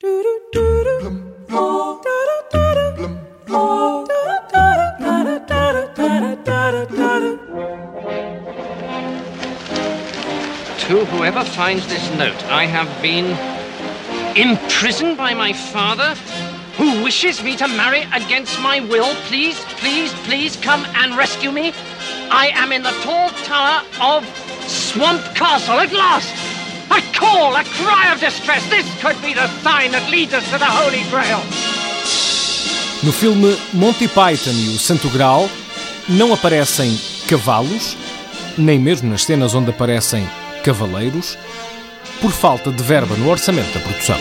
To whoever finds this note, I have been imprisoned by my father, who wishes me to marry against my will. Please, please, please come and rescue me. I am in the tall tower of Swamp Castle at last. A call, a cry of distress. This could be the sign that leads us to the Holy Grail. No filme Monty Python e o Santo Graal não aparecem cavalos, nem mesmo nas cenas onde aparecem cavaleiros, por falta de verba no orçamento da produção.